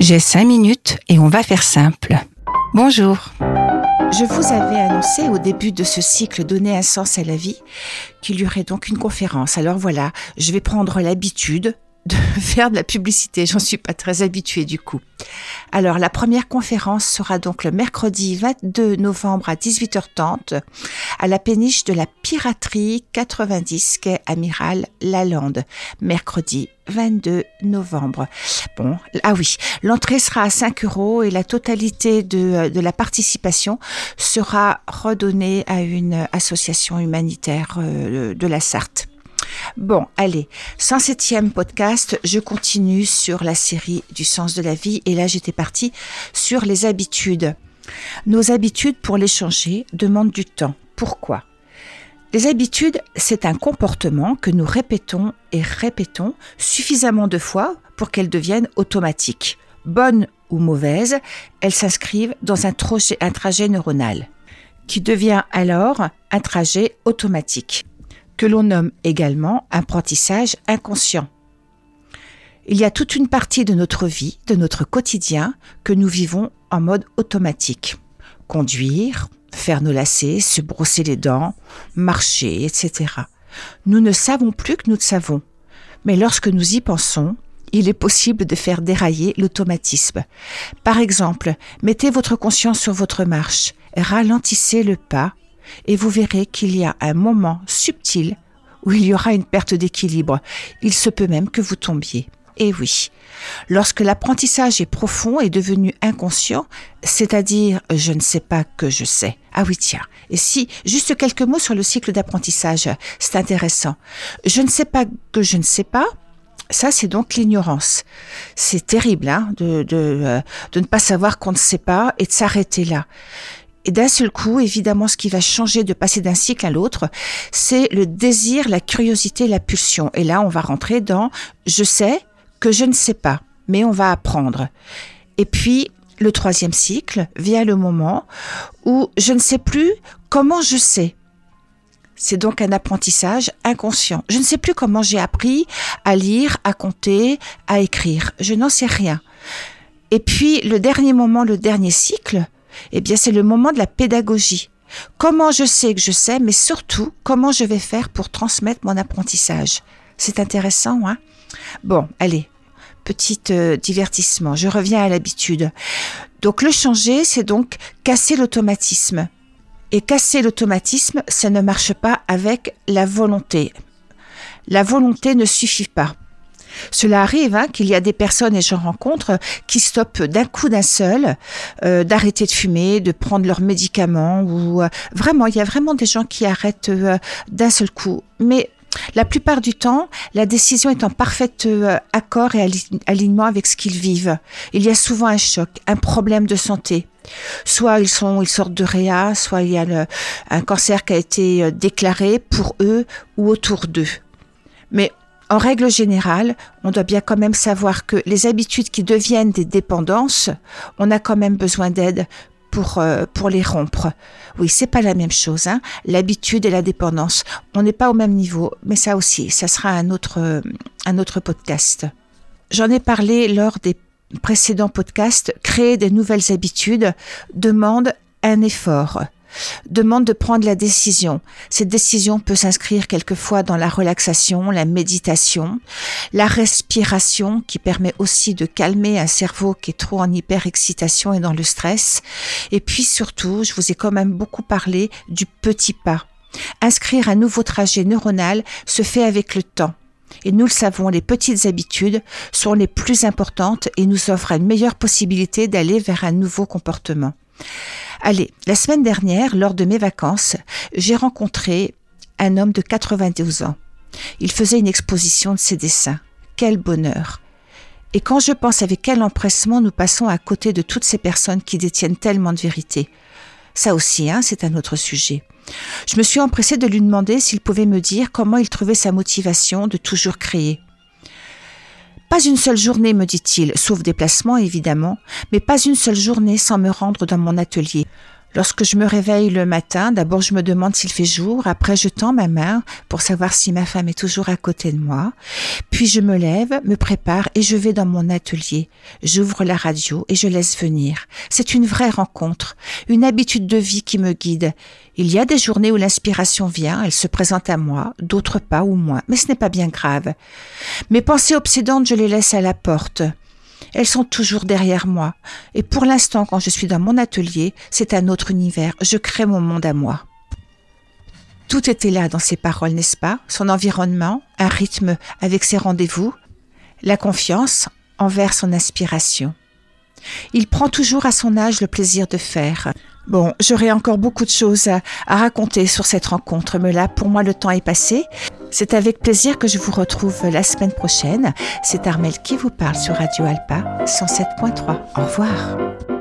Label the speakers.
Speaker 1: J'ai cinq minutes et on va faire simple. Bonjour.
Speaker 2: Je vous avais annoncé au début de ce cycle Donner un sens à la vie qu'il y aurait donc une conférence. Alors voilà, je vais prendre l'habitude de faire de la publicité. J'en suis pas très habituée du coup. Alors la première conférence sera donc le mercredi 22 novembre à 18h30 à la péniche de la piraterie 90 quai Amiral Lalande. Mercredi 22 novembre. Bon, ah oui, l'entrée sera à 5 euros et la totalité de, de la participation sera redonnée à une association humanitaire euh, de la Sarthe. Bon, allez, 107e podcast, je continue sur la série du sens de la vie et là j'étais partie sur les habitudes. Nos habitudes pour les changer demandent du temps. Pourquoi? Les habitudes, c'est un comportement que nous répétons et répétons suffisamment de fois pour qu'elles deviennent automatiques. Bonnes ou mauvaises, elles s'inscrivent dans un trajet, un trajet neuronal qui devient alors un trajet automatique que l'on nomme également apprentissage inconscient. Il y a toute une partie de notre vie, de notre quotidien, que nous vivons en mode automatique. Conduire, faire nos lacets, se brosser les dents, marcher, etc. Nous ne savons plus que nous le savons. Mais lorsque nous y pensons, il est possible de faire dérailler l'automatisme. Par exemple, mettez votre conscience sur votre marche, ralentissez le pas et vous verrez qu'il y a un moment subtil où il y aura une perte d'équilibre. Il se peut même que vous tombiez. Et oui, lorsque l'apprentissage est profond et devenu inconscient, c'est-à-dire je ne sais pas que je sais. Ah oui, tiens. Et si, juste quelques mots sur le cycle d'apprentissage, c'est intéressant. Je ne sais pas que je ne sais pas, ça, c'est donc l'ignorance. C'est terrible hein, de, euh, de ne pas savoir qu'on ne sait pas et de s'arrêter là. Et d'un seul coup, évidemment, ce qui va changer de passer d'un cycle à l'autre, c'est le désir, la curiosité, la pulsion. Et là, on va rentrer dans je sais que je ne sais pas, mais on va apprendre. Et puis, le troisième cycle vient le moment où je ne sais plus comment je sais. C'est donc un apprentissage inconscient. Je ne sais plus comment j'ai appris à lire, à compter, à écrire. Je n'en sais rien. Et puis, le dernier moment, le dernier cycle, eh bien, c'est le moment de la pédagogie. Comment je sais que je sais, mais surtout, comment je vais faire pour transmettre mon apprentissage? C'est intéressant, hein? Bon, allez, petit euh, divertissement. Je reviens à l'habitude. Donc, le changer, c'est donc casser l'automatisme. Et casser l'automatisme, ça ne marche pas avec la volonté. La volonté ne suffit pas. Cela arrive hein, qu'il y a des personnes, et j'en rencontre, qui stoppent d'un coup d'un seul, euh, d'arrêter de fumer, de prendre leurs médicaments, ou euh, vraiment, il y a vraiment des gens qui arrêtent euh, d'un seul coup. Mais la plupart du temps, la décision est en parfait accord et alignement avec ce qu'ils vivent. Il y a souvent un choc, un problème de santé. Soit ils sortent de réa, soit il y a un cancer qui a été déclaré pour eux ou autour d'eux. Mais en règle générale, on doit bien quand même savoir que les habitudes qui deviennent des dépendances, on a quand même besoin d'aide pour, euh, pour les rompre. Oui, c'est pas la même chose, hein. L'habitude et la dépendance. On n'est pas au même niveau, mais ça aussi, ça sera un autre, un autre podcast. J'en ai parlé lors des précédents podcasts. Créer des nouvelles habitudes demande un effort demande de prendre la décision. Cette décision peut s'inscrire quelquefois dans la relaxation, la méditation, la respiration qui permet aussi de calmer un cerveau qui est trop en hyperexcitation et dans le stress. Et puis surtout, je vous ai quand même beaucoup parlé du petit pas. Inscrire un nouveau trajet neuronal se fait avec le temps. Et nous le savons, les petites habitudes sont les plus importantes et nous offrent une meilleure possibilité d'aller vers un nouveau comportement. Allez, la semaine dernière, lors de mes vacances, j'ai rencontré un homme de 92 ans. Il faisait une exposition de ses dessins. Quel bonheur. Et quand je pense avec quel empressement nous passons à côté de toutes ces personnes qui détiennent tellement de vérité. Ça aussi, hein, c'est un autre sujet. Je me suis empressée de lui demander s'il pouvait me dire comment il trouvait sa motivation de toujours créer. Pas une seule journée, me dit-il, sauf déplacement évidemment, mais pas une seule journée sans me rendre dans mon atelier. Lorsque je me réveille le matin, d'abord je me demande s'il fait jour, après je tends ma main pour savoir si ma femme est toujours à côté de moi, puis je me lève, me prépare et je vais dans mon atelier. J'ouvre la radio et je laisse venir. C'est une vraie rencontre, une habitude de vie qui me guide. Il y a des journées où l'inspiration vient, elle se présente à moi, d'autres pas ou moins, mais ce n'est pas bien grave. Mes pensées obsédantes, je les laisse à la porte. Elles sont toujours derrière moi. Et pour l'instant, quand je suis dans mon atelier, c'est un autre univers. Je crée mon monde à moi. Tout était là dans ses paroles, n'est-ce pas? Son environnement, un rythme avec ses rendez-vous, la confiance envers son aspiration. Il prend toujours à son âge le plaisir de faire. Bon, j'aurais encore beaucoup de choses à, à, raconter sur cette rencontre, mais là, pour moi, le temps est passé. C'est avec plaisir que je vous retrouve la semaine prochaine. C'est Armel qui vous parle sur Radio Alpa 107.3. Au revoir.